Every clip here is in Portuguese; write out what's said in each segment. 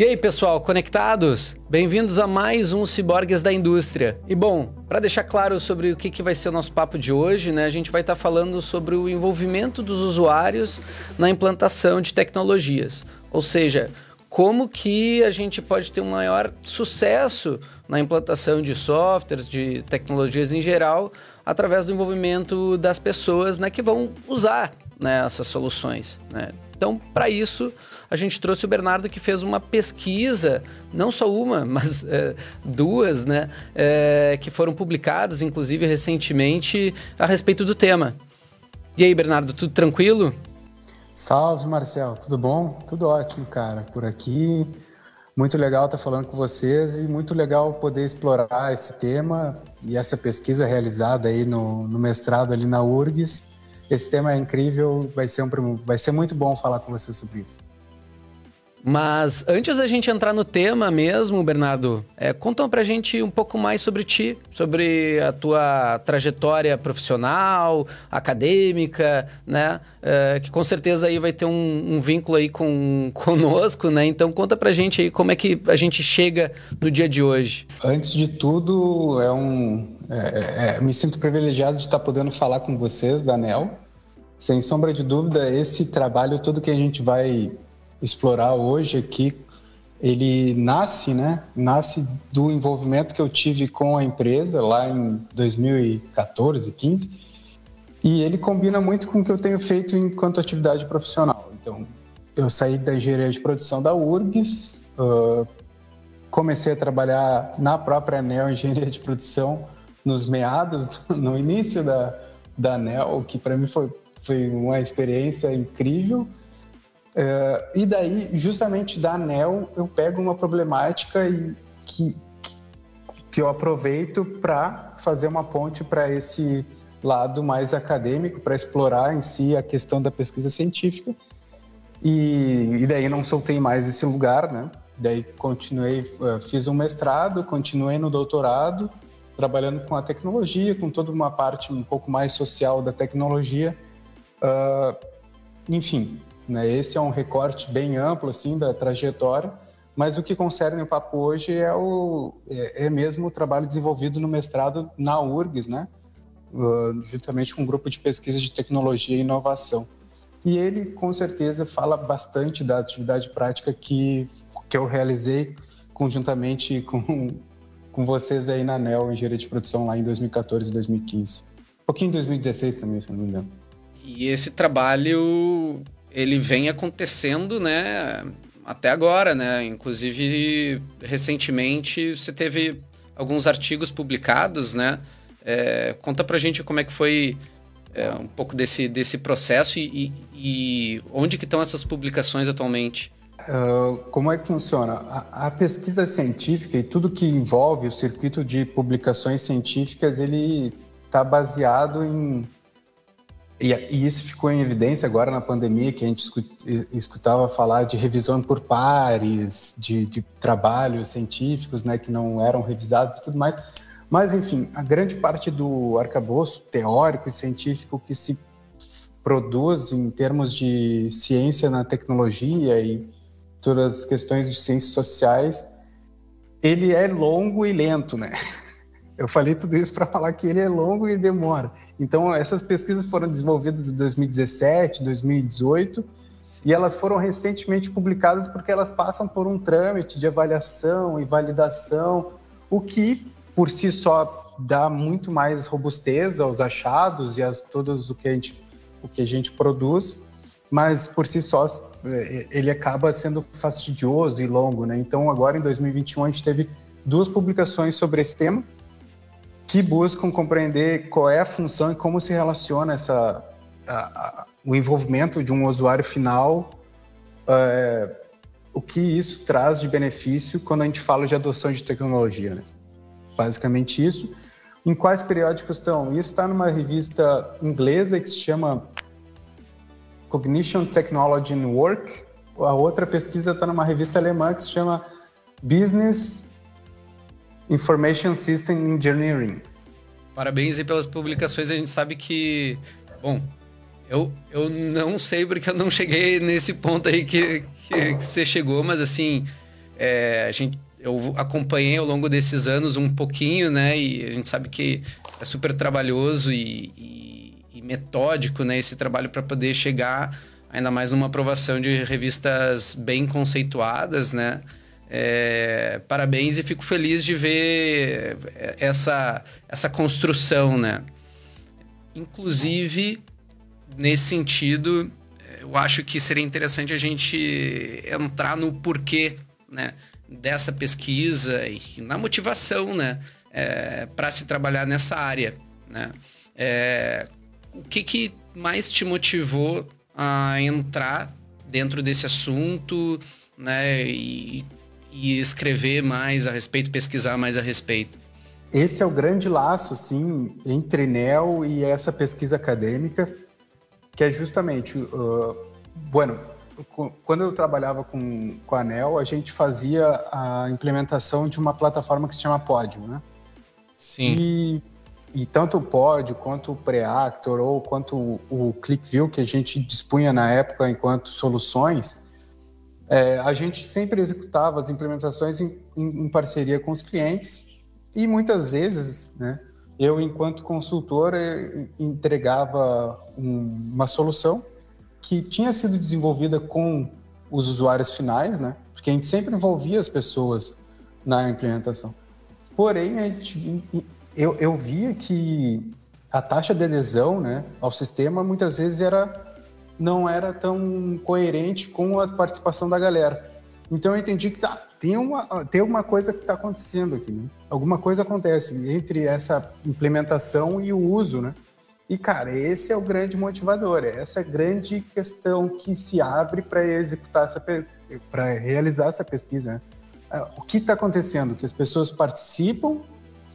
E aí, pessoal, conectados? Bem-vindos a mais um Ciborgues da Indústria. E bom, para deixar claro sobre o que, que vai ser o nosso papo de hoje, né, a gente vai estar tá falando sobre o envolvimento dos usuários na implantação de tecnologias. Ou seja, como que a gente pode ter um maior sucesso na implantação de softwares, de tecnologias em geral, através do envolvimento das pessoas né, que vão usar né, essas soluções. Né? Então, para isso, a gente trouxe o Bernardo que fez uma pesquisa, não só uma, mas é, duas, né? É, que foram publicadas, inclusive, recentemente, a respeito do tema. E aí, Bernardo, tudo tranquilo? Salve, Marcel, tudo bom? Tudo ótimo, cara, por aqui. Muito legal estar falando com vocês e muito legal poder explorar esse tema e essa pesquisa realizada aí no, no mestrado ali na URGS. Esse tema é incrível, vai ser, um, vai ser muito bom falar com vocês sobre isso. Mas antes da gente entrar no tema mesmo, Bernardo, é, conta pra gente um pouco mais sobre ti, sobre a tua trajetória profissional, acadêmica, né? É, que com certeza aí vai ter um, um, vínculo aí com conosco, né? Então conta pra gente aí como é que a gente chega no dia de hoje. Antes de tudo, é um, é, é, me sinto privilegiado de estar podendo falar com vocês da NEL. Sem sombra de dúvida, esse trabalho todo que a gente vai explorar hoje aqui, ele nasce, né? Nasce do envolvimento que eu tive com a empresa lá em 2014, 15, e ele combina muito com o que eu tenho feito enquanto atividade profissional. Então, eu saí da engenharia de produção da URGS, uh, comecei a trabalhar na própria ANEL Engenharia de Produção nos meados, no início da, da ANEL, que para mim foi, foi uma experiência incrível. É, e daí, justamente da ANEL, eu pego uma problemática e que, que eu aproveito para fazer uma ponte para esse lado mais acadêmico, para explorar em si a questão da pesquisa científica. E, e daí não soltei mais esse lugar, né? Daí continuei, é, fiz um mestrado, continuei no doutorado, trabalhando com a tecnologia, com toda uma parte um pouco mais social da tecnologia. Uh, enfim, né? Esse é um recorte bem amplo assim da trajetória, mas o que concerne o papo hoje é, o, é, é mesmo o trabalho desenvolvido no mestrado na URGS, né? Uh, juntamente com um grupo de pesquisa de tecnologia e inovação. E ele, com certeza, fala bastante da atividade prática que, que eu realizei conjuntamente com, com vocês aí na NEL, Engenharia de Produção, lá em 2014 e 2015. Um pouquinho em 2016 também, se não me engano. E esse trabalho ele vem acontecendo, né, até agora, né? Inclusive, recentemente você teve alguns artigos publicados, né? É, conta pra gente como é que foi é, um pouco desse, desse processo e, e, e onde que estão essas publicações atualmente. Uh, como é que funciona? A, a, pesquisa científica e tudo que envolve o circuito de publicações científicas, ele está baseado em e, e, isso ficou em evidência agora na pandemia, que a gente escutava falar de revisão por pares, de, de trabalhos científicos né, que não eram revisados e tudo mais. Mas, enfim, a grande parte do arcabouço teórico e científico que se produz em termos de ciência na tecnologia e todas as questões de ciências sociais, ele é longo e lento, né? Eu falei tudo isso para falar que ele é longo e demora. Então, essas pesquisas foram desenvolvidas em 2017, 2018, e elas foram recentemente publicadas porque elas passam por um trâmite de avaliação e validação, o que, por si só, dá muito mais robustez aos achados e a todos o que a gente, o que a gente produz, mas por si só é, ele acaba sendo fastidioso e longo, né? Então, agora em 2021 a gente teve duas publicações sobre esse tema, que buscam compreender qual é a função e como se relaciona essa, a, a, o envolvimento de um usuário final, é, o que isso traz de benefício quando a gente fala de adoção de tecnologia. Né? Basicamente isso. Em quais periódicos estão? Isso está numa revista inglesa que se chama Cognition Technology and Work. A outra pesquisa está numa revista alemã que se chama Business Information System Engineering. Parabéns aí pelas publicações. A gente sabe que, bom, eu, eu não sei porque eu não cheguei nesse ponto aí que, que, que você chegou, mas assim, é, a gente, eu acompanhei ao longo desses anos um pouquinho, né? E a gente sabe que é super trabalhoso e, e, e metódico, né? Esse trabalho para poder chegar ainda mais numa aprovação de revistas bem conceituadas, né? É, parabéns e fico feliz de ver essa, essa construção, né? Inclusive, nesse sentido, eu acho que seria interessante a gente entrar no porquê, né? Dessa pesquisa e na motivação, né? É, para se trabalhar nessa área, né? É, o que, que mais te motivou a entrar dentro desse assunto, né? E, e escrever mais a respeito, pesquisar mais a respeito? Esse é o grande laço, sim, entre NEL e essa pesquisa acadêmica, que é justamente, uh, bueno, quando eu trabalhava com, com a NEL, a gente fazia a implementação de uma plataforma que se chama Pódio, né? Sim. E e tanto o Pod, quanto o Preactor, ou quanto o, o ClickView, que a gente dispunha na época enquanto soluções, é, a gente sempre executava as implementações em, em, em, parceria com os clientes e muitas vezes, né, eu, enquanto consultor, eh, entregava um, uma solução que tinha sido desenvolvida com os usuários finais, né, porque a gente sempre envolvia as pessoas na implementação. Porém, a gente eu, eu via que a taxa de adesão né, ao sistema muitas vezes era, não era tão coerente com a participação da galera. Então eu entendi que tá, tem, uma, tem uma coisa que está acontecendo aqui. Né? Alguma coisa acontece entre essa implementação e o uso. Né? E, cara, esse é o grande motivador, é essa grande questão que se abre para executar essa para realizar essa pesquisa. Né? Ah, o que está acontecendo? Que as pessoas participam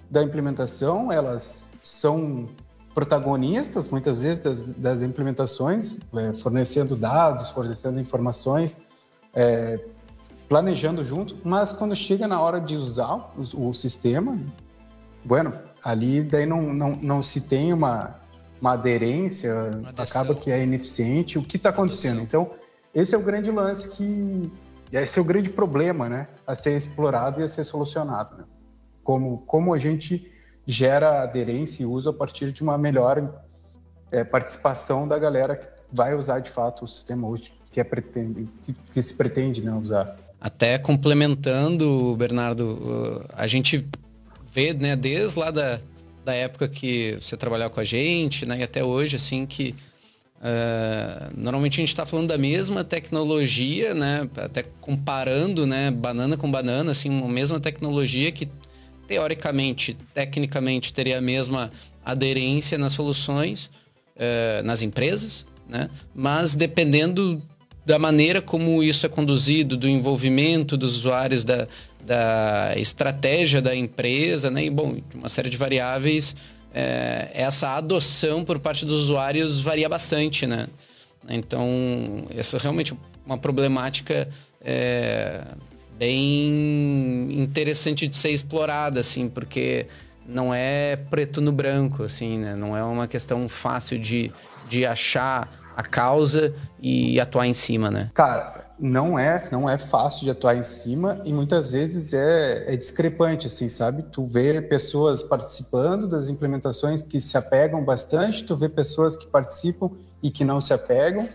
da implementação, elas são protagonistas muitas vezes das, das implementações, é, fornecendo dados, fornecendo informações, é, planejando junto, mas quando chega na hora de usar o, o sistema, bueno, ali daí não, não, não se tem uma, uma aderência, uma acaba que é ineficiente. O que está acontecendo? Então, esse é o grande lance que. Esse é o grande problema, né? A ser explorado e a ser solucionado. Né? como, como a gente gera aderência e uso a partir de uma melhor é, participação da galera que vai usar de fato o sistema hoje, que, é pretende, que, que se pretende né, usar. Até complementando, Bernardo, a gente vê, né, desde lá da, da época que você trabalhava com a gente, né, e até hoje, assim, que uh, normalmente a gente está falando da mesma tecnologia, né, até comparando, né, banana com banana, assim, a mesma tecnologia que teoricamente, tecnicamente, teria a mesma aderência nas soluções, uh, nas empresas, né? mas dependendo da maneira como isso é conduzido, do envolvimento dos usuários, da, da estratégia da empresa, né? e bom, uma série de variáveis, é, essa adoção por parte dos usuários varia bastante, né? Então, essa é realmente uma problemática é, bem interessante de ser explorada, assim, porque não é preto no branco, assim, né? Não é uma questão fácil de, de achar a causa e atuar em cima, né? Cara, não é, não é fácil de atuar em cima e muitas vezes é, é discrepante, assim, sabe? Tu vê pessoas participando das implementações que se apegam bastante, tu vê pessoas que participam e que não se apegam,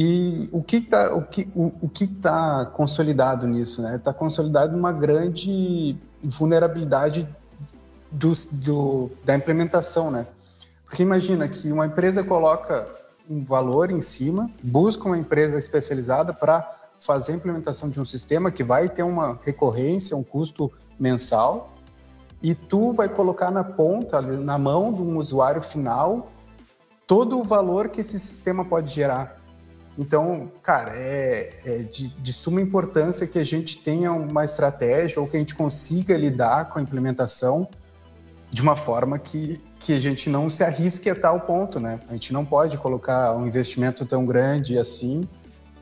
e o que está o que, o, o que tá consolidado nisso? Está né? Tá consolidado uma grande vulnerabilidade do, do, da implementação. Né? Porque imagina que uma empresa coloca um valor em cima, busca uma empresa especializada para fazer a implementação de um sistema que vai ter uma recorrência, um custo mensal, e tu vai colocar na ponta, na mão de um usuário final, todo o valor que esse sistema pode gerar. Então, cara, é, é de, de, suma importância que a gente tenha uma estratégia ou que a gente consiga lidar com a implementação de uma forma que, que a gente não se arrisque a tal ponto, né? A gente não pode colocar um investimento tão grande assim,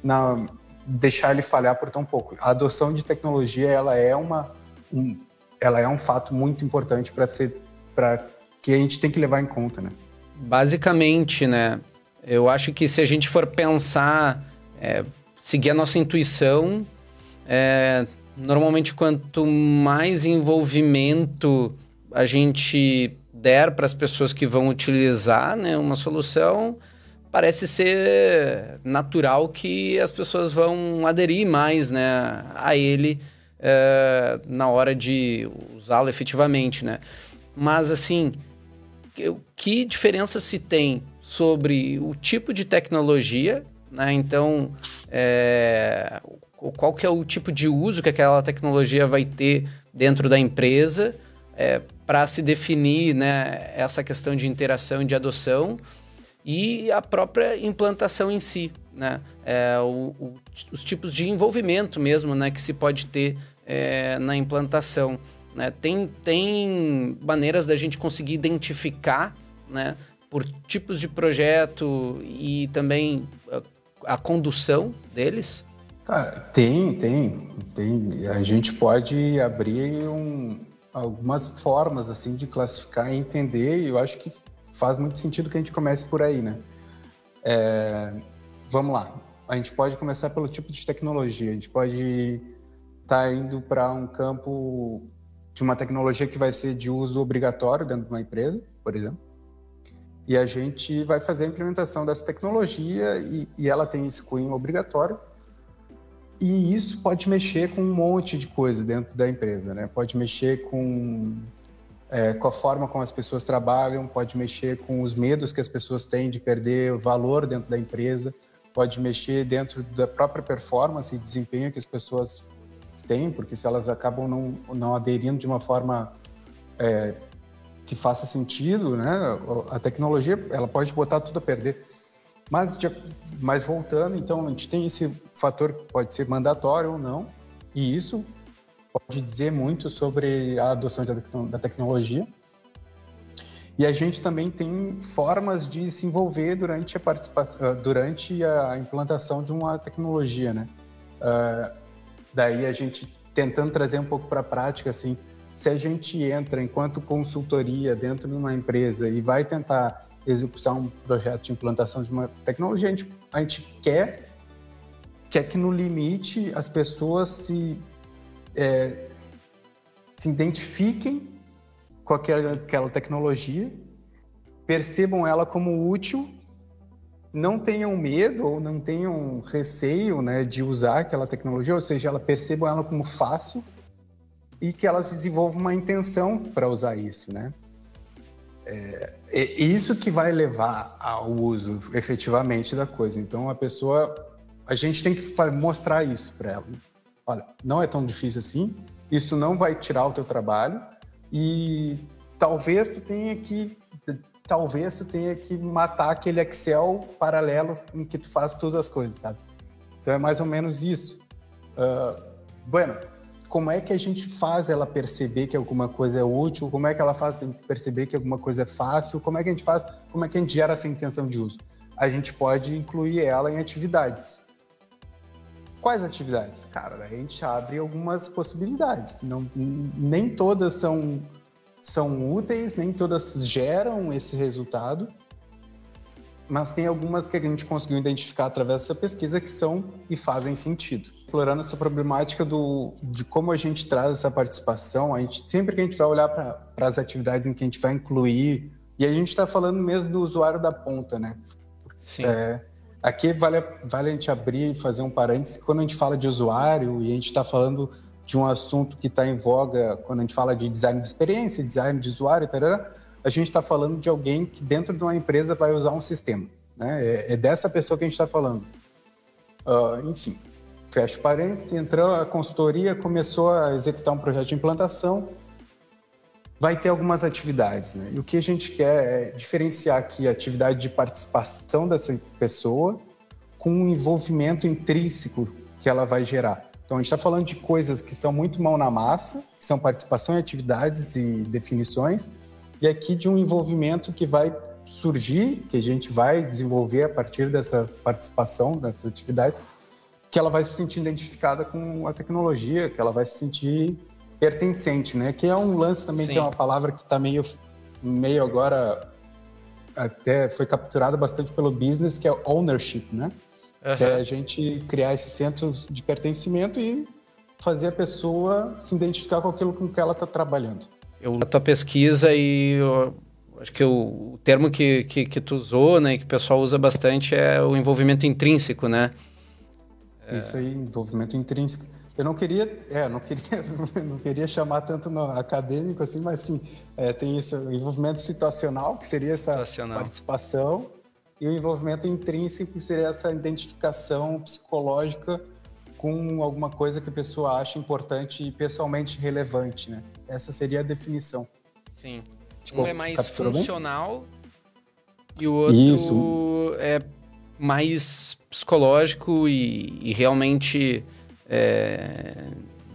na, deixar ele falhar por tão pouco. A adoção de tecnologia, ela é uma, um, ela é um fato muito importante para ser, para que a gente tem que levar em conta, né? Basicamente, né? Eu acho que se a gente for pensar, é, seguir a nossa intuição, é, normalmente quanto mais envolvimento a gente der para as pessoas que vão utilizar né, uma solução, parece ser natural que as pessoas vão aderir mais né, a ele é, na hora de usá-lo efetivamente. Né? Mas, assim, que diferença se tem sobre o tipo de tecnologia, né? Então, é, qual que é o tipo de uso que aquela tecnologia vai ter dentro da empresa é, para se definir né, essa questão de interação e de adoção e a própria implantação em si, né? É, o, o, os tipos de envolvimento mesmo né, que se pode ter é, na implantação. Né? Tem, tem maneiras da gente conseguir identificar né, por tipos de projeto e também a, a condução deles? tem, tem, tem. A gente pode abrir um, algumas formas assim de classificar e entender. E eu acho que faz muito sentido que a gente comece por aí, né? É, vamos lá. A gente pode começar pelo tipo de tecnologia. A gente pode estar tá indo para um campo de uma tecnologia que vai ser de uso obrigatório dentro de uma empresa, por exemplo. E a gente vai fazer a implementação dessa tecnologia e, e ela tem cunho obrigatório. E isso pode mexer com um monte de coisa dentro da empresa, né? Pode mexer com, é, com a forma como as pessoas trabalham, pode mexer com os medos que as pessoas têm de perder valor dentro da empresa, pode mexer dentro da própria performance e desempenho que as pessoas tem, porque se elas acabam não, não aderindo de uma forma é, que faça sentido, né? A tecnologia ela pode botar tudo a perder. Mas, mas voltando, então a gente tem esse fator que pode ser mandatório ou não, e isso pode dizer muito sobre a adoção da tecnologia. E a gente também tem formas de se envolver durante a participação, durante a implantação de uma tecnologia, né? Uh, Daí a gente tentando trazer um pouco para a prática, assim, se a gente entra enquanto consultoria dentro de uma empresa e vai tentar executar um projeto de implantação de uma tecnologia, a gente, a gente quer, quer que no limite as pessoas se, é, se identifiquem com aquela, aquela tecnologia, percebam ela como útil não tenham medo ou não tenham receio né, de usar aquela tecnologia, ou seja, ela percebam ela como fácil e que elas desenvolvam uma intenção para usar isso, né? É, é, isso que vai levar ao uso efetivamente da coisa. Então a pessoa, a gente tem que mostrar isso para ela. Olha, não é tão difícil assim. Isso não vai tirar o teu trabalho e talvez tu tenha que talvez tu tenha que matar aquele Excel paralelo em que tu faz todas as coisas, sabe? Então é mais ou menos isso. Uh, bueno, como é que a gente faz ela perceber que alguma coisa é útil? Como é que ela faz perceber que alguma coisa é fácil? Como é que a gente faz? Como é que a gente gera essa intenção de uso? A gente pode incluir ela em atividades. Quais atividades? Cara, a gente abre algumas possibilidades. Não, nem todas são são úteis, nem todas geram esse resultado, mas tem algumas que a gente conseguiu identificar através dessa pesquisa que são e fazem sentido. Explorando essa problemática do, de como a gente traz essa participação, a gente, sempre que a gente vai olhar para as atividades em que a gente vai incluir, e a gente está falando mesmo do usuário da ponta, né? Sim. É, aqui vale, vale a gente abrir e fazer um parênteses, quando a gente fala de usuário e a gente está falando de um assunto que está em voga quando a gente fala de design de experiência, design de usuário, tarará, a gente está falando de alguém que dentro de uma empresa vai usar um sistema. Né? É, é dessa pessoa que a gente está falando. Uh, enfim, fecha parênteses, entrou a consultoria, começou a executar um projeto de implantação, vai ter algumas atividades. Né? E o que a gente quer é diferenciar aqui a atividade de participação dessa pessoa com o envolvimento intrínseco que ela vai gerar. Então, a gente está falando de coisas que são muito mão na massa, que são participação em atividades e definições, e aqui de um envolvimento que vai surgir, que a gente vai desenvolver a partir dessa participação, dessas atividades, que ela vai se sentir identificada com a tecnologia, que ela vai se sentir pertencente, né? Que é um lance também, Sim. que é uma palavra que está meio, meio agora, até foi capturada bastante pelo business, que é ownership, né? Uhum. Que é a gente criar esse centro de pertencimento e fazer a pessoa se identificar com aquilo com que ela está trabalhando. Eu, a tua pesquisa e eu, acho que o, o termo que, que, que, tu usou, né, que o pessoal usa bastante é o envolvimento intrínseco, né? Isso aí, envolvimento intrínseco. Eu não queria, é, não queria, não queria chamar tanto no acadêmico assim, mas sim, é, tem esse envolvimento situacional, que seria essa participação, e o envolvimento intrínseco, que seria essa identificação psicológica com alguma coisa que a pessoa acha importante e pessoalmente relevante, né? Essa seria a definição. Sim. Tipo, um é mais funcional bem? e o outro Isso. é mais psicológico e, e realmente é,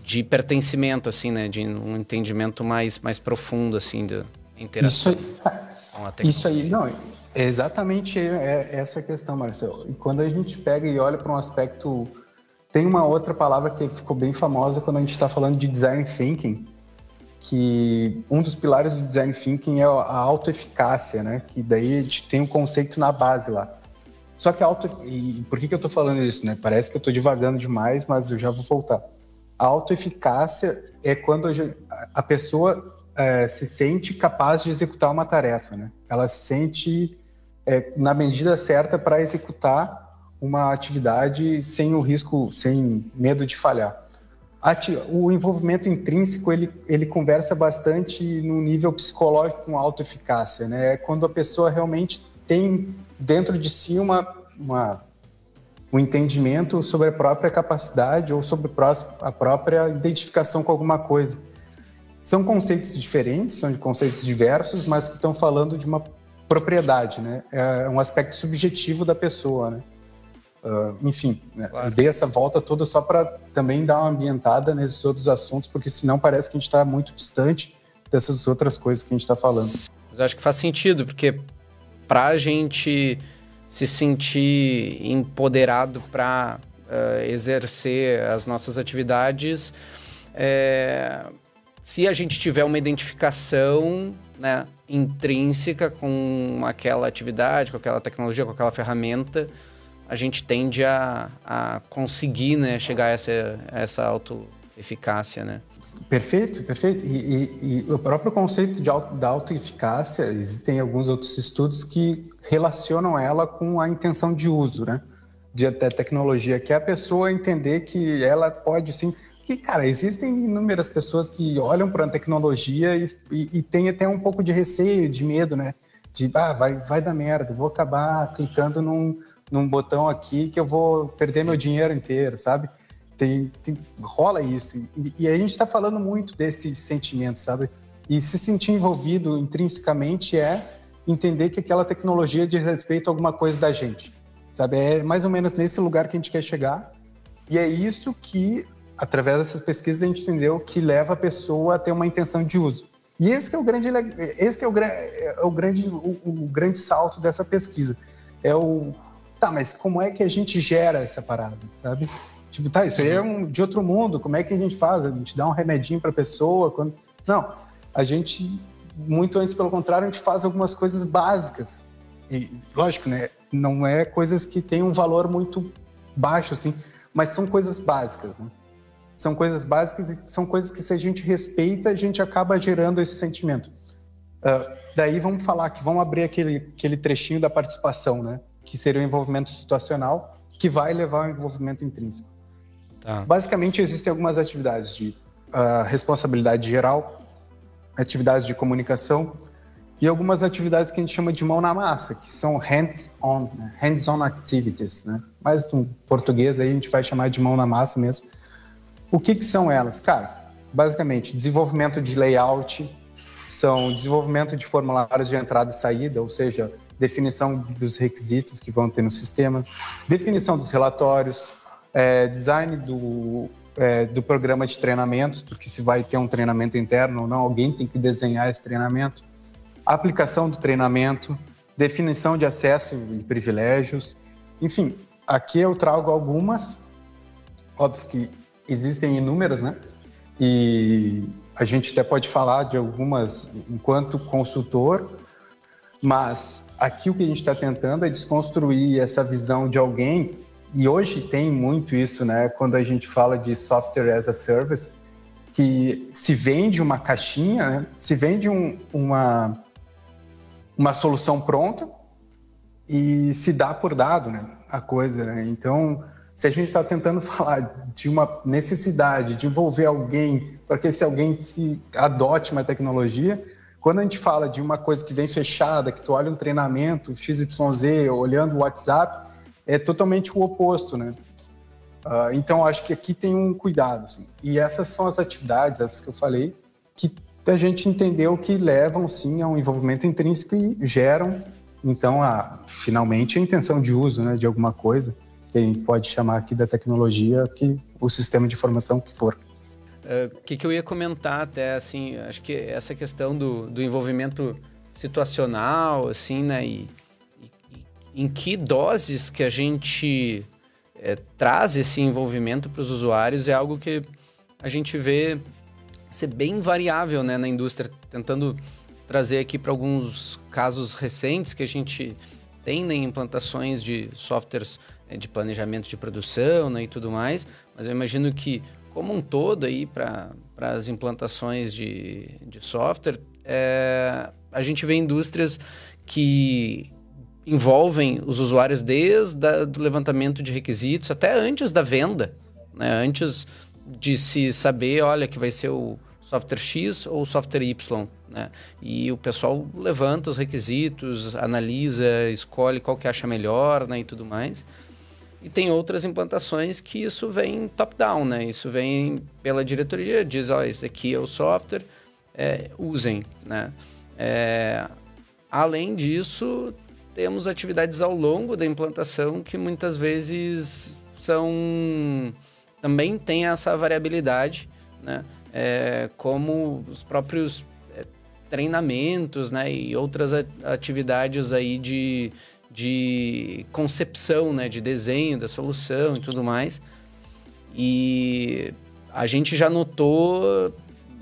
de pertencimento, assim, né? De um entendimento mais, mais profundo, assim, da interação. Isso aí, isso aí não, é exatamente essa questão, Marcelo. E quando a gente pega e olha para um aspecto... Tem uma outra palavra que ficou bem famosa quando a gente está falando de design thinking, que um dos pilares do design thinking é a autoeficácia, né? Que daí a gente tem um conceito na base lá. Só que a auto... E por que, que eu estou falando isso, né? Parece que eu estou divagando demais, mas eu já vou voltar. A autoeficácia é quando a pessoa é, se sente capaz de executar uma tarefa, né? Ela se sente é, na medida certa para executar uma atividade sem o risco, sem medo de falhar. O envolvimento intrínseco ele, ele conversa bastante no nível psicológico com autoeficácia, né? É quando a pessoa realmente tem dentro de si uma, uma, um entendimento sobre a própria capacidade ou sobre a própria identificação com alguma coisa. São conceitos diferentes, são conceitos diversos, mas que estão falando de uma propriedade, né? É um aspecto subjetivo da pessoa, né? Uh, enfim, né? claro. dei essa volta toda só para também dar uma ambientada nesses outros assuntos, porque senão parece que a gente está muito distante dessas outras coisas que a gente está falando. Mas eu acho que faz sentido, porque para a gente se sentir empoderado para uh, eh, exercer as nossas atividades, é, se a gente tiver uma identificação né, intrínseca com aquela atividade, com aquela tecnologia, com aquela ferramenta, a gente tende a, a conseguir né, chegar a essa, a essa auto-eficácia, né? Perfeito, perfeito. E, e, e o próprio conceito de auto, da autoeficácia, existem alguns outros estudos que relacionam ela com a intenção de uso, né? De até tecnologia, que é a pessoa entender que ela pode sim. Que, cara, existem inúmeras pessoas que olham para a tecnologia e, e, e têm até um pouco de receio, de medo, né? De, ah, vai, vai dar merda, vou acabar clicando num, num botão aqui que eu vou perder sim. meu dinheiro inteiro, sabe? Tem, tem rola isso. E, e, a gente está falando muito desse sentimento, sabe? E se sentir envolvido intrinsecamente é entender que aquela tecnologia diz respeito a alguma coisa da gente, sabe? É mais ou menos nesse lugar que a gente quer chegar. E é isso que, através dessas pesquisas, a gente entendeu que leva a pessoa a ter uma intenção de uso. E esse é o grande, esse que é o, é o grande, o, o grande salto dessa pesquisa. É o, tá, mas como é que a gente gera essa parada, sabe? Tipo, tá, isso aí é um, de outro mundo, como é que a gente faz? A gente dá um remedinho para a pessoa? Quando... Não, a gente, muito antes, pelo contrário, a gente faz algumas coisas básicas. E, lógico, né? Não é coisas que têm um valor muito baixo, assim, mas são coisas básicas, né? São coisas básicas e são coisas que, se a gente respeita, a gente acaba gerando esse sentimento. Uh, daí vamos falar que vamos abrir aquele, aquele trechinho da participação, né? Que seria o envolvimento situacional, que vai levar ao envolvimento intrínseco. Tá. Basicamente, existem algumas atividades de uh, responsabilidade geral, atividades de comunicação e algumas atividades que a gente chama de mão na massa, que são hands-on, né? hands-on activities, né? Mas no português aí a gente vai chamar de mão na massa mesmo. O que, que são elas? Cara, basicamente, desenvolvimento de layout, são desenvolvimento de formulários de entrada e saída, ou seja, definição dos requisitos que vão ter no sistema, definição dos relatórios, é, design do, é, do programa de treinamento, porque se vai ter um treinamento interno ou não, alguém tem que desenhar esse treinamento, aplicação do treinamento, definição de acesso e privilégios, enfim, aqui eu trago algumas, óbvio que existem inúmeras, né? E a gente até pode falar de algumas enquanto consultor, mas aqui o que a gente está tentando é desconstruir essa visão de alguém e hoje tem muito isso, né? Quando a gente fala de software as a service, que se vende uma caixinha, né? se vende um, uma, uma solução pronta e se dá por dado, né? A coisa, né? Então, se a gente está tentando falar de uma necessidade de envolver alguém para que esse alguém se adote uma tecnologia, quando a gente fala de uma coisa que vem fechada, que tu olha um treinamento XYZ, olhando o WhatsApp, é totalmente o oposto, né? Uh, então, acho que aqui tem um cuidado. Assim. E essas são as atividades, essas que eu falei, que a gente entendeu que levam, sim, a um envolvimento intrínseco e geram, então, a, finalmente, a intenção de uso né, de alguma coisa, que a gente pode chamar aqui da tecnologia, que o sistema de informação que for. O uh, que, que eu ia comentar até, assim, acho que essa questão do, do envolvimento situacional, assim, né, e, e, em que doses que a gente é, traz esse envolvimento para os usuários é algo que a gente vê ser bem variável, né, na indústria, tentando trazer aqui para alguns casos recentes que a gente tem né, implantações de softwares é, de planejamento de produção né, e tudo mais, mas eu imagino que como um todo aí para as implantações de, de software, é, a gente vê indústrias que envolvem os usuários desde o levantamento de requisitos até antes da venda, né? antes de se saber, olha, que vai ser o software X ou o software Y, né? E o pessoal levanta os requisitos, analisa, escolhe qual que acha melhor, né, e tudo mais. E tem outras implantações que isso vem top-down, né? Isso vem pela diretoria, diz, ó, oh, esse aqui é o software, é, usem, né? É, além disso, temos atividades ao longo da implantação que muitas vezes são... também tem essa variabilidade, né? É, como os próprios é, treinamentos, né? E outras atividades aí de de concepção, né, de desenho da solução e tudo mais. E a gente já notou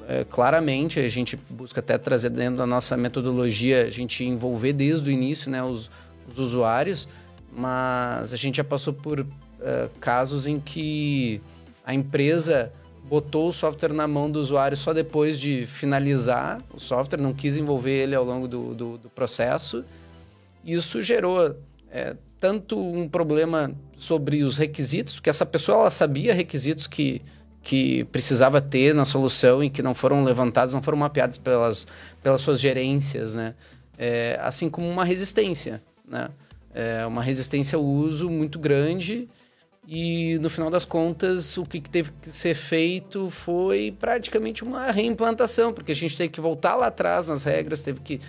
é, claramente, a gente busca até trazer dentro da nossa metodologia, a gente envolver desde o início né, os, os usuários, mas a gente já passou por uh, casos em que a empresa botou o software na mão do usuário só depois de finalizar o software, não quis envolver ele ao longo do, do, do processo isso gerou é, tanto um problema sobre os requisitos, que essa pessoa ela sabia requisitos que, que precisava ter na solução e que não foram levantados, não foram mapeados pelas, pelas suas gerências, né? É, assim como uma resistência, né? É uma resistência ao uso muito grande e no final das contas o que teve que ser feito foi praticamente uma reimplantação, porque a gente teve que voltar lá atrás nas regras, teve que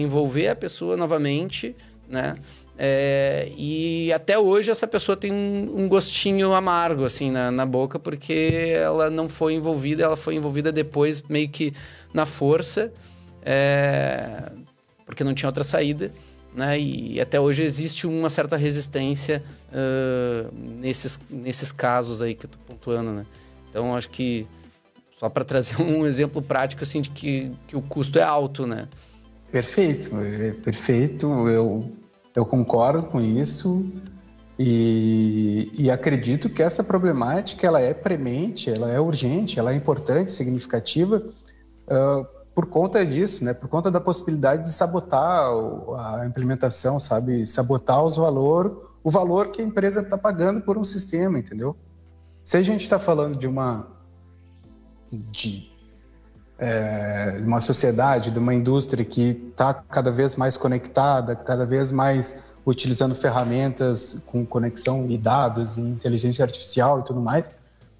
envolver a pessoa novamente, né? É, e até hoje essa pessoa tem um, um gostinho amargo assim na, na, boca porque ela não foi envolvida, ela foi envolvida depois meio que na força, é, porque não tinha outra saída, né? E até hoje existe uma certa resistência uh, nesses, nesses casos aí que eu tô pontuando, né? Então acho que só para trazer um exemplo prático assim de que, que o custo é alto, né? Perfeito, perfeito. Eu, eu concordo com isso e, e, acredito que essa problemática ela é premente, ela é urgente, ela é importante, significativa uh, por conta disso, né? Por conta da possibilidade de sabotar a implementação, sabe? Sabotar os valor, o valor que a empresa está pagando por um sistema, entendeu? Se a gente está falando de uma de é, de uma sociedade, de uma indústria que está cada vez mais conectada, cada vez mais utilizando ferramentas com conexão e dados e inteligência artificial e tudo mais,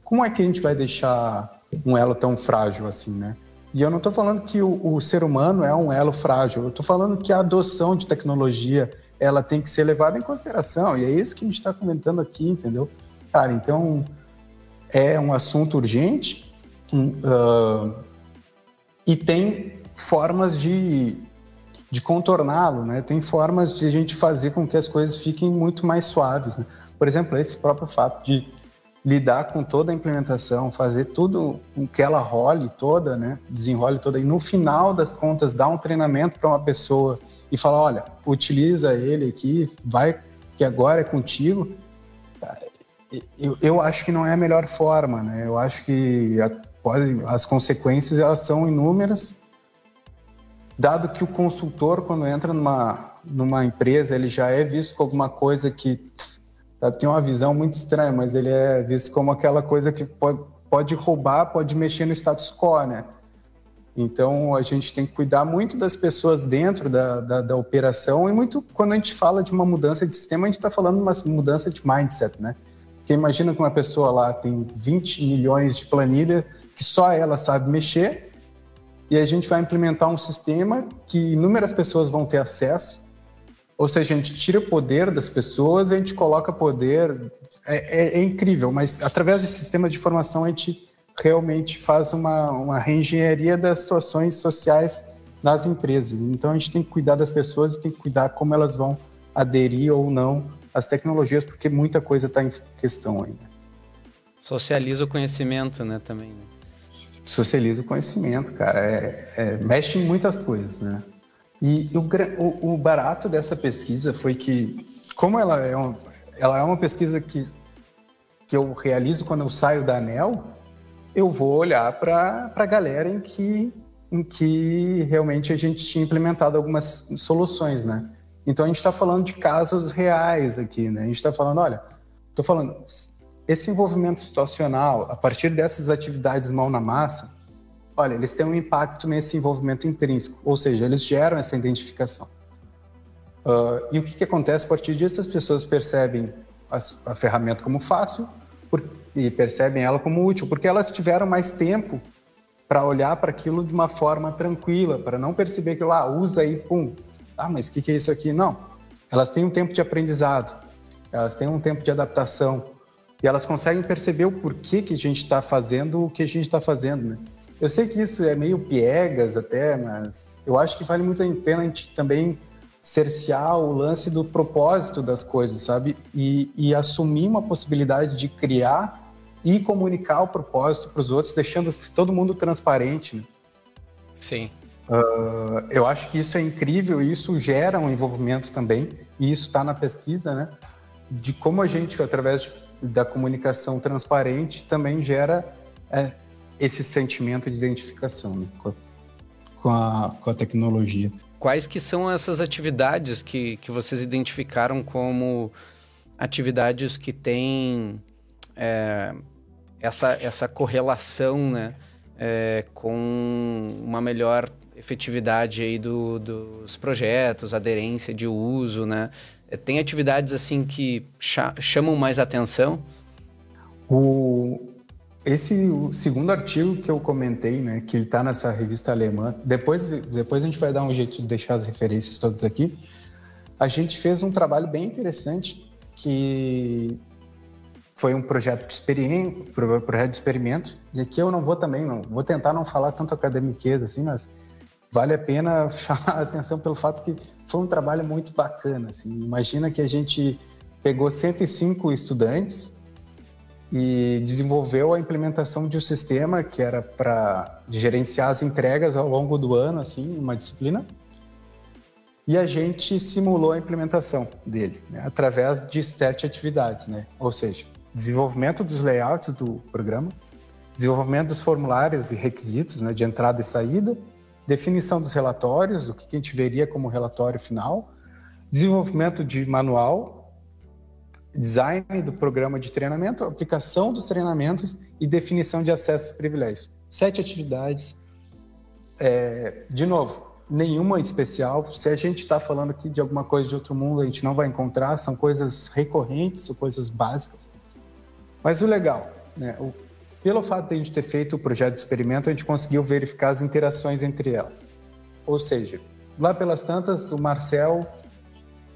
como é que a gente vai deixar um elo tão frágil assim, né? E eu não estou falando que o, o, ser humano é um elo frágil, eu estou falando que a adoção de tecnologia ela tem que ser levada em consideração, e é isso que a gente está comentando aqui, entendeu? Cara, então é um assunto urgente, uh, e tem formas de, de contorná-lo, né? Tem formas de a gente fazer com que as coisas fiquem muito mais suaves. Né? Por exemplo, esse próprio fato de lidar com toda a implementação, fazer tudo com que ela role toda, né? Desenrole toda e no final das contas dar um treinamento para uma pessoa e falar, olha, utiliza ele aqui, vai que agora é contigo. eu, eu acho que não é a melhor forma, né? Eu acho que a, pode, as consequências elas são inúmeras, dado que o consultor quando entra numa numa empresa ele já é visto como alguma coisa que tá, tem uma visão muito estranha, mas ele é visto como aquela coisa que pode, pode roubar, pode mexer no status quo, né? Então a gente tem que cuidar muito das pessoas dentro da, da, da operação e muito quando a gente fala de uma mudança de sistema, a gente está falando de uma mudança de mindset, né? Porque imagina que uma pessoa lá tem 20 milhões de planilha que só ela sabe mexer e a gente vai implementar um sistema que inúmeras pessoas vão ter acesso. Ou seja, a gente tira o poder das pessoas, a gente coloca poder. É, é, é incrível, mas através desse sistema de informação a gente realmente faz uma, uma reengenharia das situações sociais nas empresas. Então a gente tem que cuidar das pessoas e tem que cuidar como elas vão aderir ou não às tecnologias, porque muita coisa está em questão ainda. Socializa o conhecimento, né, também. Né? Socializa o conhecimento, cara. É, é, mexe em muitas coisas, né? E o, o, barato dessa pesquisa foi que, como ela é, ela é uma pesquisa que, que eu realizo quando eu saio da ANEL, eu vou olhar para a galera em que, em que realmente a gente tinha implementado algumas soluções, né? Então a gente está falando de casos reais aqui, né? A gente está falando, olha, estou falando, esse envolvimento situacional, a partir dessas atividades mão na massa, olha, eles têm um impacto nesse envolvimento intrínseco, ou seja, eles geram essa identificação. Uh, e o que, que, acontece a partir disso? As pessoas percebem a, a ferramenta como fácil, por, e percebem ela como útil, porque elas tiveram mais tempo para olhar para aquilo de uma forma tranquila, para não perceber que lá ah, usa aí, pum, ah, mas o que, que é isso aqui? Não, elas têm um tempo de aprendizado, elas têm um tempo de adaptação e elas conseguem perceber o porquê que a gente está fazendo o que a gente está fazendo, né? Eu sei que isso é meio piegas até, mas eu acho que vale muito a pena a gente também cercear o lance do propósito das coisas, sabe? E, e assumir uma possibilidade de criar e comunicar o propósito para os outros, deixando todo mundo transparente. Né? Sim. Uh, eu acho que isso é incrível e isso gera um envolvimento também, e isso está na pesquisa, né? De como a gente, através da comunicação transparente, também gera é, esse sentimento de identificação né? com, a, com, a, com a tecnologia. Quais que são essas atividades que, que vocês identificaram como atividades que têm é, essa, essa correlação né, é, com uma melhor efetividade aí do, dos projetos, aderência de uso, né? É, tem atividades assim que chamam mais atenção? O, esse o segundo artigo que eu comentei, né, que ele está nessa revista alemã, depois, depois a gente vai dar um jeito de deixar as referências todas aqui. A gente fez um trabalho bem interessante que foi um projeto de experimento, projeto de experimento. E aqui eu não vou também, não vou tentar não falar tanto academiquez assim, mas vale a pena chamar a atenção pelo fato que foi um trabalho muito bacana. Assim. Imagina que a gente pegou 105 estudantes e desenvolveu a implementação de um sistema que era para gerenciar as entregas ao longo do ano, assim, uma disciplina. E a gente simulou a implementação dele né, através de sete atividades, né? Ou seja, desenvolvimento dos layouts do programa, desenvolvimento dos formulários e requisitos né, de entrada e saída, definição dos relatórios, o que a gente veria como relatório final, desenvolvimento de manual design do programa de treinamento, aplicação dos treinamentos e definição de acessos e privilégios. Sete atividades. É, de novo, nenhuma especial. Se a gente está falando aqui de alguma coisa de outro mundo, a gente não vai encontrar. São coisas recorrentes, são coisas básicas. Mas o legal, né? O, pelo fato de a gente ter feito o projeto de experimento, a gente conseguiu verificar as interações entre elas. Ou seja, lá pelas tantas, o Marcel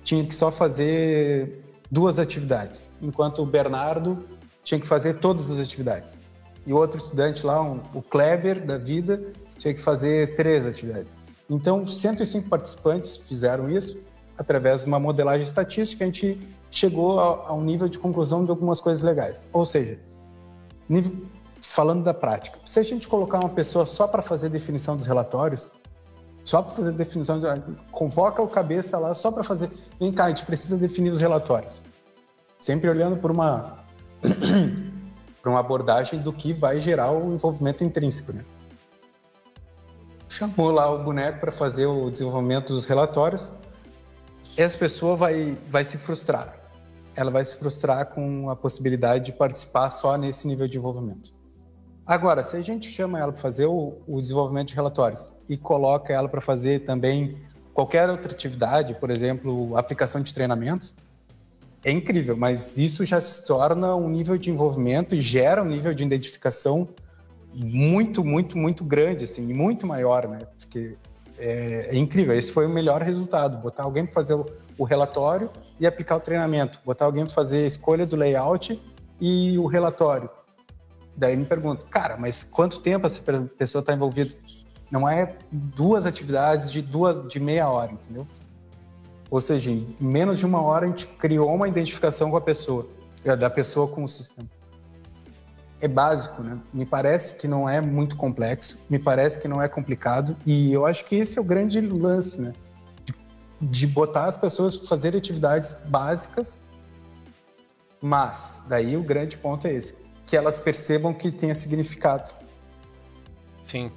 tinha que só fazer duas atividades, enquanto o Bernardo tinha que fazer todas as atividades. E outro estudante lá, um, o Kleber da vida, tinha que fazer três atividades. Então, 105 participantes fizeram isso através de uma modelagem estatística. A gente chegou a, a um nível de conclusão de algumas coisas legais. Ou seja, nível, falando da prática, se a gente colocar uma pessoa só para fazer definição dos relatórios, só para fazer definição, de, convoca o cabeça lá só para fazer, vem cá, a gente precisa definir os relatórios. Sempre olhando por uma, para uma abordagem do que vai gerar o envolvimento intrínseco, né? Chamou lá o boneco para fazer o desenvolvimento dos relatórios. Essa pessoa vai, vai se frustrar. Ela vai se frustrar com a possibilidade de participar só nesse nível de envolvimento. Agora, se a gente chama ela para fazer o, o desenvolvimento de relatórios e coloca ela para fazer também qualquer outra atividade, por exemplo, aplicação de treinamentos, é incrível, mas isso já se torna um nível de envolvimento e gera um nível de identificação muito, muito, muito grande, assim, muito maior, né? Porque é, é incrível. Esse foi o melhor resultado. Botar alguém para fazer o, o, relatório e aplicar o treinamento. Botar alguém para fazer a escolha do layout e o relatório. Daí me pergunto, cara, mas quanto tempo essa pessoa está envolvida? Não é duas atividades de duas de meia hora, entendeu? Ou seja, em menos de uma hora a gente criou uma identificação com a pessoa, é, da pessoa com o sistema. É básico, né? Me parece que não é muito complexo, me parece que não é complicado, e eu acho que esse é o grande lance, né? De, de botar as pessoas para fazer atividades básicas, mas daí o grande ponto é esse, que elas percebam que tenha significado. Sim.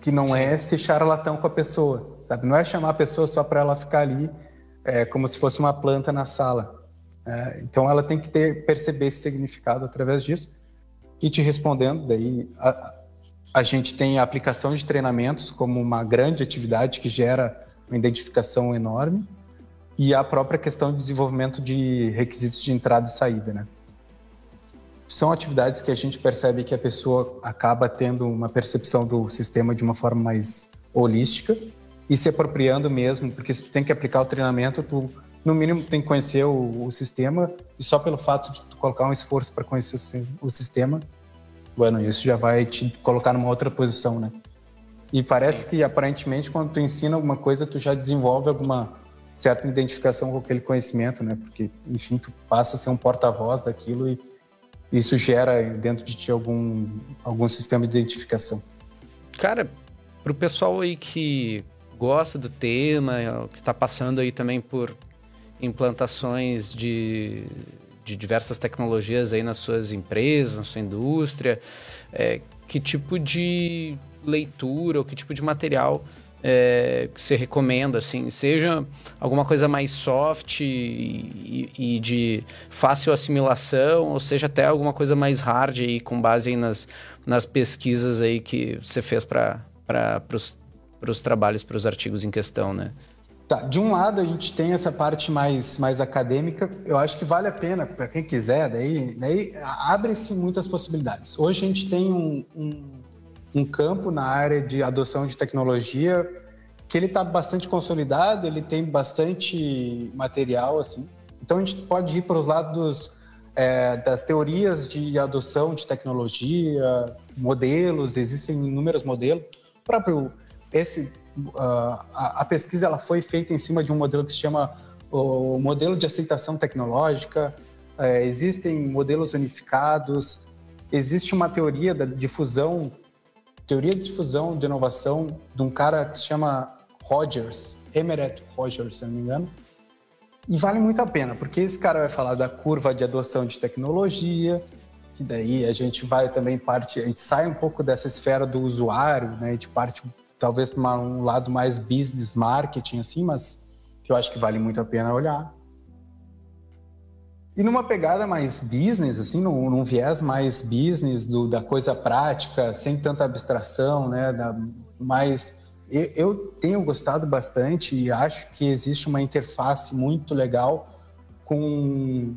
Que não Sim. é se charlatão com a pessoa, sabe? Não é chamar a pessoa só para ela ficar ali é, como se fosse uma planta na sala. É, então ela tem que ter perceber esse significado através disso. E te respondendo, daí a, a gente tem a aplicação de treinamentos como uma grande atividade que gera uma identificação enorme e a própria questão de desenvolvimento de requisitos de entrada e saída, né? São atividades que a gente percebe que a pessoa acaba tendo uma percepção do sistema de uma forma mais holística e se apropriando mesmo, porque se tu tem que aplicar o treinamento, tu no mínimo tem que conhecer o, o sistema e só pelo fato de tu colocar um esforço para conhecer o, o, sistema, bueno, isso já vai te colocar numa outra posição, né? E parece Sim. que aparentemente quando tu ensina alguma coisa, tu já desenvolve alguma certa identificação com aquele conhecimento, né? Porque enfim, tu passa a ser um porta-voz daquilo e isso gera dentro de ti algum, algum sistema de identificação? Cara, para o pessoal aí que gosta do tema, que está passando aí também por implantações de, de diversas tecnologias aí nas suas empresas, na sua indústria, é, que tipo de leitura ou que tipo de material é, que você recomenda, assim, seja alguma coisa mais soft e, e, de fácil assimilação, ou seja até alguma coisa mais hard aí, com base nas, nas pesquisas aí que você fez para os trabalhos, para os artigos em questão, né? Tá, de um lado a gente tem essa parte mais, mais acadêmica, eu acho que vale a pena para quem quiser, daí, daí abre-se muitas possibilidades. Hoje a gente tem um, um um campo na área de adoção de tecnologia que ele está bastante consolidado, ele tem bastante material assim. Então a gente pode ir para os lados é, das teorias de adoção de tecnologia, modelos, existem inúmeros modelos. O próprio esse uh, a, a, pesquisa ela foi feita em cima de um modelo que se chama o modelo de aceitação tecnológica. É, existem modelos unificados. Existe uma teoria da difusão teoria de difusão de inovação de um cara que se chama Rogers, Emeret Rogers, se não me engano. E vale muito a pena, porque esse cara vai falar da curva de adoção de tecnologia, que daí a gente vai também parte, a gente sai um pouco dessa esfera do usuário, né? A gente parte talvez para um lado mais business marketing assim, mas que eu acho que vale muito a pena olhar. E numa pegada mais business, assim, num, num viés mais business do, da coisa prática, sem tanta abstração, né? Da, mais eu, eu, tenho gostado bastante e acho que existe uma interface muito legal com,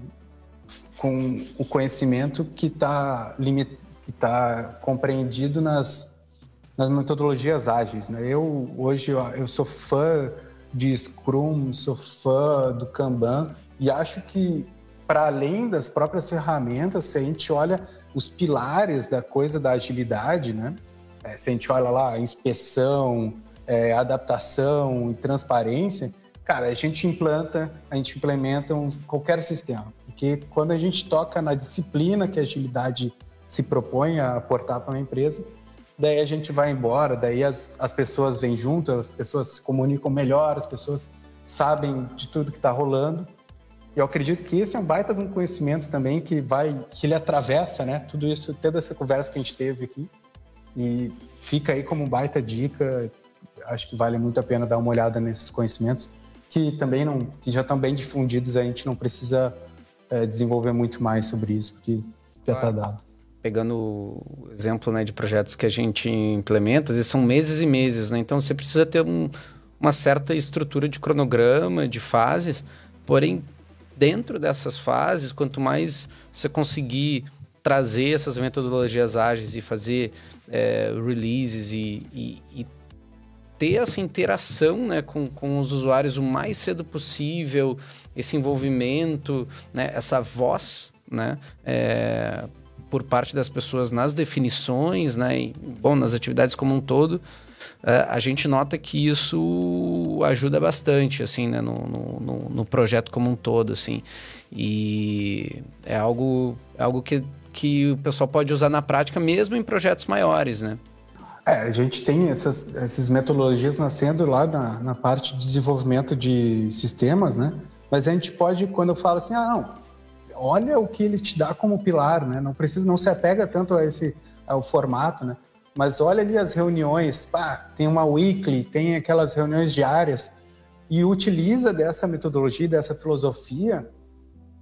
com o conhecimento que está que tá compreendido nas, nas metodologias ágeis. Né? Eu hoje eu, eu sou fã de Scrum, sou fã do Kanban e acho que para além das próprias ferramentas, se a gente olha os pilares da coisa da agilidade, né? É, se a gente olha lá inspeção, é, adaptação e transparência, cara, a gente implanta, a gente implementa um, qualquer sistema. Porque quando a gente toca na disciplina que a agilidade se propõe a aportar para uma empresa, daí a gente vai embora, daí as, as pessoas vêm junto, as pessoas se comunicam melhor, as pessoas sabem de tudo que está rolando eu acredito que esse é um baita de um conhecimento também que vai, que ele atravessa, né? Tudo isso, toda essa conversa que a gente teve aqui. E fica aí como baita dica. Acho que vale muito a pena dar uma olhada nesses conhecimentos que também não, que já estão bem difundidos. A gente não precisa é, desenvolver muito mais sobre isso, porque já está dado. Pegando o exemplo né, de projetos que a gente implementa, são meses e meses, né? Então você precisa ter um, uma certa estrutura de cronograma, de fases, porém dentro dessas fases, quanto mais você conseguir trazer essas metodologias ágeis e fazer é, releases e, e, e, ter essa interação né, com, com os usuários o mais cedo possível, esse envolvimento, né, essa voz né, é, por parte das pessoas nas definições, né, e, bom, nas atividades como um todo, a gente nota que isso ajuda bastante, assim, né, no, no, no, projeto como um todo, assim. E é algo, algo que, que o pessoal pode usar na prática mesmo em projetos maiores, né? É, a gente tem essas, essas metodologias nascendo lá na, na parte de desenvolvimento de sistemas, né? Mas a gente pode, quando eu falo assim, ah, não, olha o que ele te dá como pilar, né? Não precisa, não se apega tanto a esse ao formato, né? Mas olha ali as reuniões, pá, tem uma weekly, tem aquelas reuniões diárias, e utiliza dessa metodologia, dessa filosofia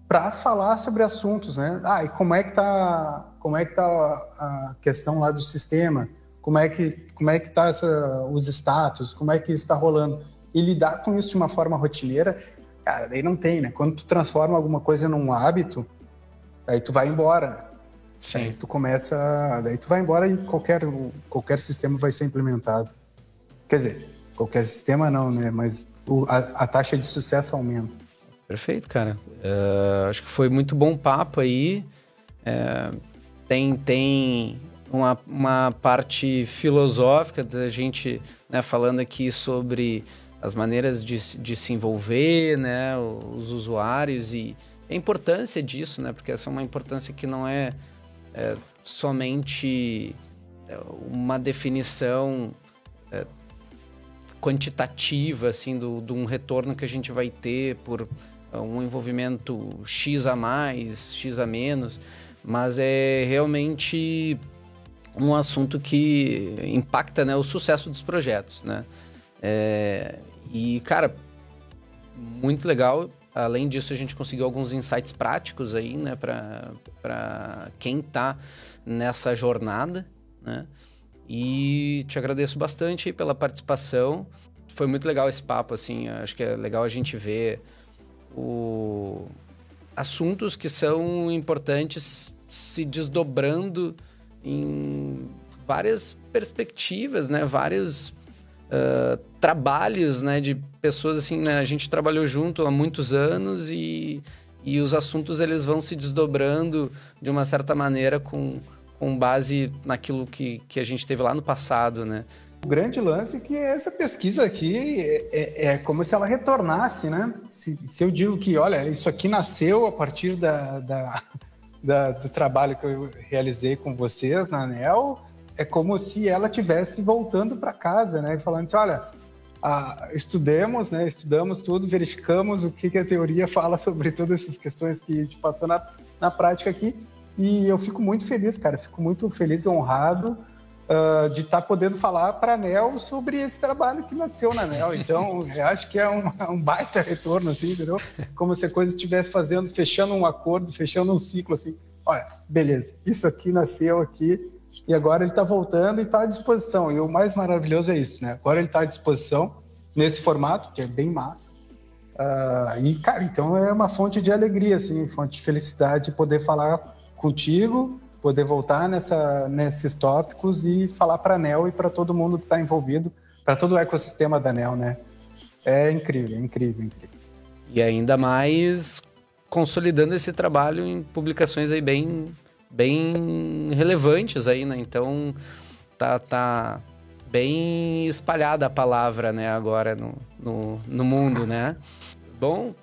para falar sobre assuntos, né? Ah, e como é que tá, como é que tá a questão lá do sistema? Como é que como é que tá essa, os status? Como é que está rolando? E lidar com isso de uma forma rotineira, cara, daí não tem, né? Quando tu transforma alguma coisa num hábito, aí tu vai embora. Sim. Aí tu começa, daí tu vai embora e qualquer, qualquer sistema vai ser implementado. Quer dizer, qualquer sistema não, né? Mas o, a, a, taxa de sucesso aumenta. Perfeito, cara. Uh, acho que foi muito bom papo aí. Uh, tem tem uma, uma parte filosófica da gente né, falando aqui sobre as maneiras de, de se envolver, né? Os usuários e a importância disso, né? Porque essa é uma importância que não é é, somente é, uma definição é, quantitativa assim do, de um retorno que a gente vai ter por é, um envolvimento x a mais, x a menos, mas é realmente um assunto que impacta né, o sucesso dos projetos, né? É, e cara, muito legal Além disso, a gente conseguiu alguns insights práticos aí, né, para quem está nessa jornada, né? E te agradeço bastante pela participação. Foi muito legal esse papo, assim. Acho que é legal a gente ver o... assuntos que são importantes se desdobrando em várias perspectivas, né? Vários uh, trabalhos, né, de pessoas assim, né, a gente trabalhou junto há muitos anos e, e os assuntos eles vão se desdobrando de uma certa maneira com, com base naquilo que, que a gente teve lá no passado, né? O grande lance é que essa pesquisa aqui é, é, é como se ela retornasse, né? Se, se, eu digo que, olha, isso aqui nasceu a partir da, da, da, do trabalho que eu realizei com vocês na ANEL, é como se ela tivesse voltando para casa, né? Falando assim, olha, ah, estudemos, né? Estudamos tudo, verificamos o que, que, a teoria fala sobre todas essas questões que a gente passou na, na prática aqui. E eu fico muito feliz, cara. Fico muito feliz e honrado uh, de estar tá podendo falar para a NEL sobre esse trabalho que nasceu na NEL. Então, eu acho que é um, um baita retorno, assim, entendeu? Como se a coisa estivesse fazendo, fechando um acordo, fechando um ciclo, assim. Olha, beleza, isso aqui nasceu aqui e agora ele está voltando e está à disposição. E o mais maravilhoso é isso, né? Agora ele está à disposição nesse formato, que é bem massa. Uh, e, cara, então é uma fonte de alegria, assim, fonte de felicidade poder falar contigo, poder voltar nessa, nesses tópicos e falar para a NEL e para todo mundo que está envolvido, para todo o ecossistema da NEL, né? É incrível, incrível, incrível. E ainda mais consolidando esse trabalho em publicações aí bem bem relevantes aí, né? Então tá, tá bem espalhada a palavra, né, agora no, no, no mundo, né? Bom,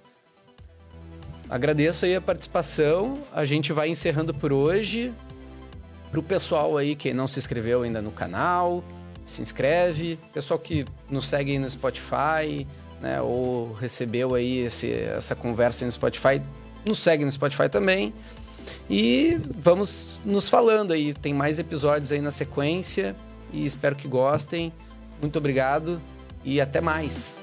agradeço aí a participação. A gente vai encerrando por hoje. Para o pessoal aí que não se inscreveu ainda no canal, se inscreve. Pessoal que nos segue aí no Spotify, né, ou recebeu aí esse, essa conversa no Spotify, nos segue no Spotify também. E vamos nos falando aí. Tem mais episódios aí na sequência e espero que gostem. Muito obrigado e até mais.